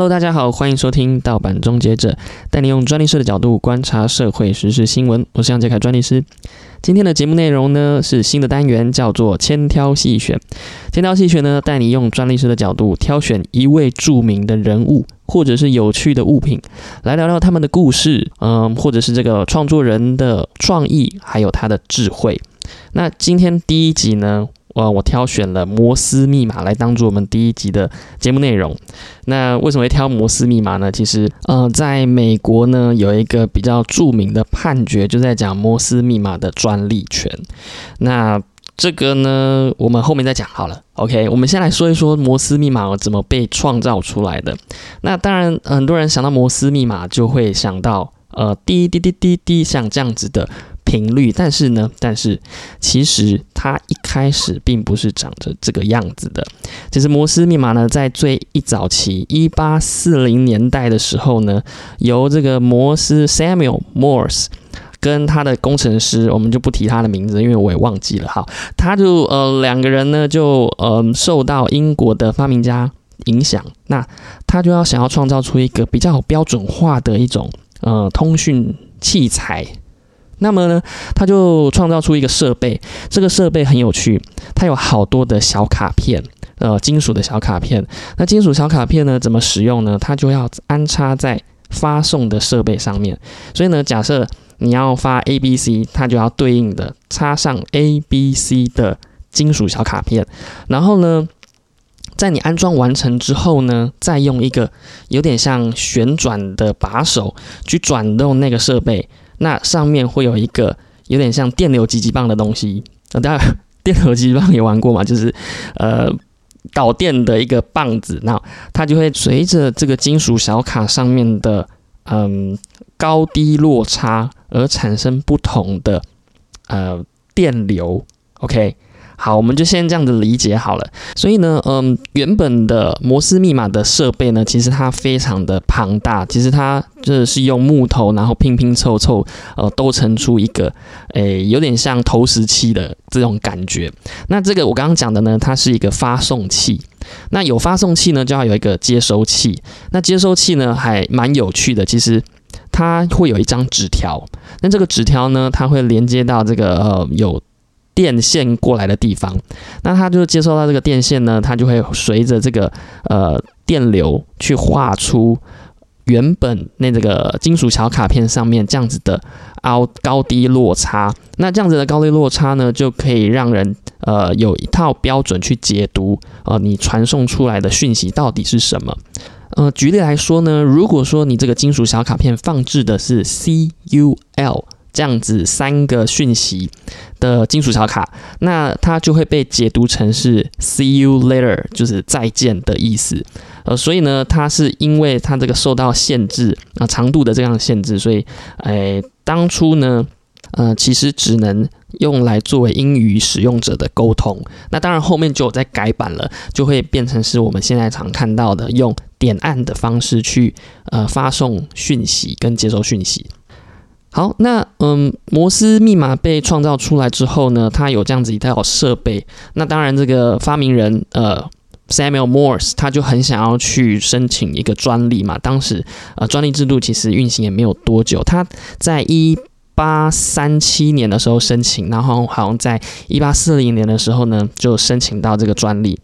Hello，大家好，欢迎收听盗版终结者，带你用专利师的角度观察社会时事新闻。我是杨杰凯专利师。今天的节目内容呢是新的单元，叫做千挑细选。千挑细选呢，带你用专利师的角度挑选一位著名的人物，或者是有趣的物品，来聊聊他们的故事，嗯，或者是这个创作人的创意，还有他的智慧。那今天第一集呢？呃，我挑选了摩斯密码来当做我们第一集的节目内容。那为什么会挑摩斯密码呢？其实，呃，在美国呢，有一个比较著名的判决，就在讲摩斯密码的专利权。那这个呢，我们后面再讲好了。OK，我们先来说一说摩斯密码怎么被创造出来的。那当然，很多人想到摩斯密码，就会想到呃，滴滴滴滴滴，像这样子的。频率，但是呢，但是其实它一开始并不是长着这个样子的。其实摩斯密码呢，在最一早期，一八四零年代的时候呢，由这个摩斯 Samuel Morse 跟他的工程师，我们就不提他的名字，因为我也忘记了哈。他就呃两个人呢，就呃受到英国的发明家影响，那他就要想要创造出一个比较标准化的一种呃通讯器材。那么呢，他就创造出一个设备，这个设备很有趣，它有好多的小卡片，呃，金属的小卡片。那金属小卡片呢，怎么使用呢？它就要安插在发送的设备上面。所以呢，假设你要发 A B C，它就要对应的插上 A B C 的金属小卡片。然后呢，在你安装完成之后呢，再用一个有点像旋转的把手去转动那个设备。那上面会有一个有点像电流极极棒的东西，大家 电流极极棒也玩过嘛？就是，呃，导电的一个棒子，那它就会随着这个金属小卡上面的嗯高低落差而产生不同的呃电流，OK。好，我们就先这样子理解好了。所以呢，嗯，原本的摩斯密码的设备呢，其实它非常的庞大，其实它就是用木头，然后拼拼凑凑，呃，都成出一个，诶，有点像投石器的这种感觉。那这个我刚刚讲的呢，它是一个发送器。那有发送器呢，就要有一个接收器。那接收器呢，还蛮有趣的，其实它会有一张纸条。那这个纸条呢，它会连接到这个呃有。电线过来的地方，那它就接收到这个电线呢，它就会随着这个呃电流去画出原本那这个金属小卡片上面这样子的凹高低落差。那这样子的高低落差呢，就可以让人呃有一套标准去解读呃你传送出来的讯息到底是什么。呃，举例来说呢，如果说你这个金属小卡片放置的是 C U L。这样子三个讯息的金属小卡，那它就会被解读成是 “see you later”，就是再见的意思。呃，所以呢，它是因为它这个受到限制啊长度的这样限制，所以，哎，当初呢，呃，其实只能用来作为英语使用者的沟通。那当然后面就有在改版了，就会变成是我们现在常看到的用点按的方式去呃发送讯息跟接收讯息。好，那嗯，摩斯密码被创造出来之后呢，它有这样子一套设备。那当然，这个发明人呃，Samuel Morse，他就很想要去申请一个专利嘛。当时呃，专利制度其实运行也没有多久，他在一八三七年的时候申请，然后好像在一八四零年的时候呢，就申请到这个专利。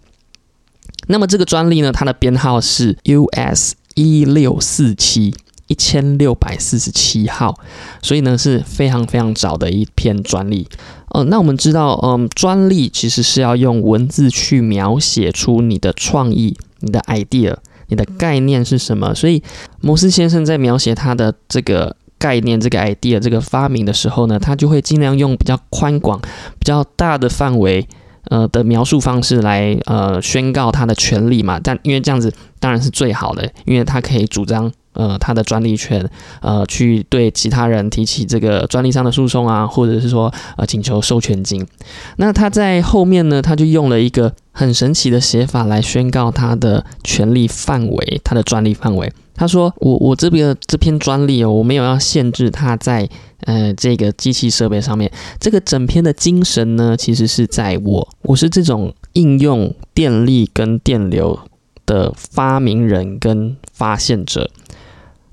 那么这个专利呢，它的编号是 US 一六四七。一千六百四十七号，所以呢是非常非常早的一篇专利。呃，那我们知道，嗯，专利其实是要用文字去描写出你的创意、你的 idea、你的概念是什么。所以摩斯先生在描写他的这个概念、这个 idea、这个发明的时候呢，他就会尽量用比较宽广、比较大的范围，呃的描述方式来呃宣告他的权利嘛。但因为这样子当然是最好的，因为他可以主张。呃，他的专利权，呃，去对其他人提起这个专利上的诉讼啊，或者是说，呃，请求授权金。那他在后面呢，他就用了一个很神奇的写法来宣告他的权利范围，他的专利范围。他说：“我我这边这篇专利哦，我没有要限制它在呃这个机器设备上面。这个整篇的精神呢，其实是在我，我是这种应用电力跟电流。”的发明人跟发现者。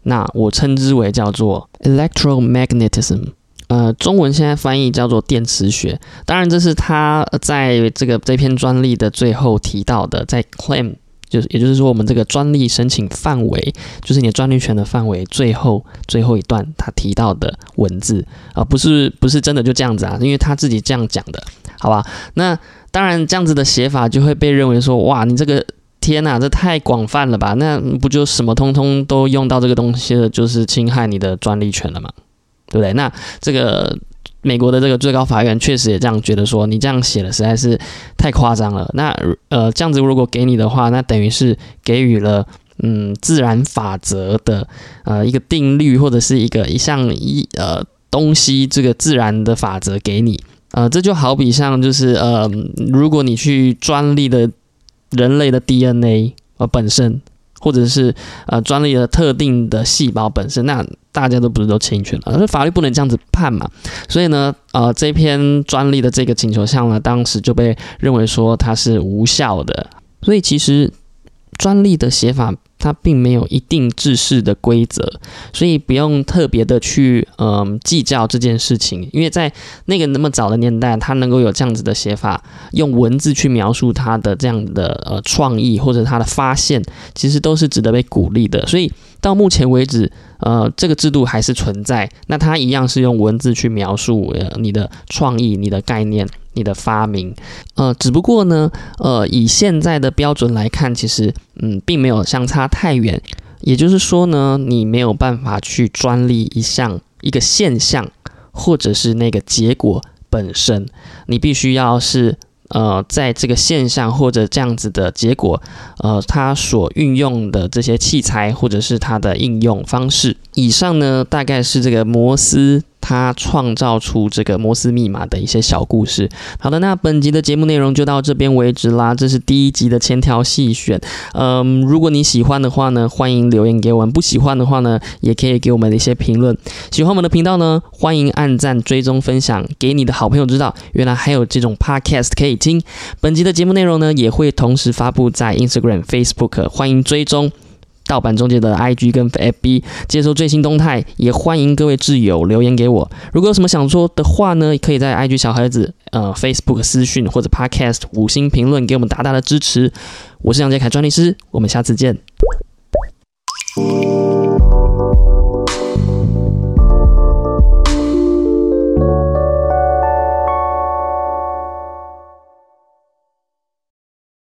那我称之为叫做 electromagnetism，呃，中文现在翻译叫做电磁学。当然，这是他在这个这篇专利的最后提到的，在 claim 就是也就是说，我们这个专利申请范围，就是你的专利权的范围，最后最后一段他提到的文字啊，不是不是真的就这样子啊，因为他自己这样讲的，好吧？那当然，这样子的写法就会被认为说，哇，你这个。天呐，这太广泛了吧？那不就什么通通都用到这个东西了，就是侵害你的专利权了嘛？对不对？那这个美国的这个最高法院确实也这样觉得，说你这样写的实在是太夸张了。那呃，这样子如果给你的话，那等于是给予了嗯自然法则的呃一个定律或者是一个一项一呃东西，这个自然的法则给你。呃，这就好比像就是呃，如果你去专利的。人类的 DNA 呃本身，或者是呃专利的特定的细胞本身，那大家都不是都侵权了？而法律不能这样子判嘛？所以呢，呃，这篇专利的这个请求项呢，当时就被认为说它是无效的。所以其实专利的写法。它并没有一定制式的规则，所以不用特别的去嗯计较这件事情，因为在那个那么早的年代，他能够有这样子的写法，用文字去描述他的这样的呃创意或者他的发现，其实都是值得被鼓励的。所以到目前为止，呃，这个制度还是存在，那它一样是用文字去描述呃你的创意、你的概念。你的发明，呃，只不过呢，呃，以现在的标准来看，其实，嗯，并没有相差太远。也就是说呢，你没有办法去专利一项一个现象，或者是那个结果本身，你必须要是。呃，在这个现象或者这样子的结果，呃，它所运用的这些器材或者是它的应用方式，以上呢，大概是这个摩斯他创造出这个摩斯密码的一些小故事。好的，那本集的节目内容就到这边为止啦。这是第一集的千条细选。嗯，如果你喜欢的话呢，欢迎留言给我们；不喜欢的话呢，也可以给我们的一些评论。喜欢我们的频道呢，欢迎按赞、追踪、分享给你的好朋友知道。原来还有这种 podcast 可以。听本集的节目内容呢，也会同时发布在 Instagram、Facebook，欢迎追踪盗版中介的 IG 跟 FB，接收最新动态。也欢迎各位挚友留言给我，如果有什么想说的话呢，可以在 IG 小盒子、呃 Facebook 私讯或者 Podcast 五星评论给我们大大的支持。我是杨杰凯专利师，我们下次见。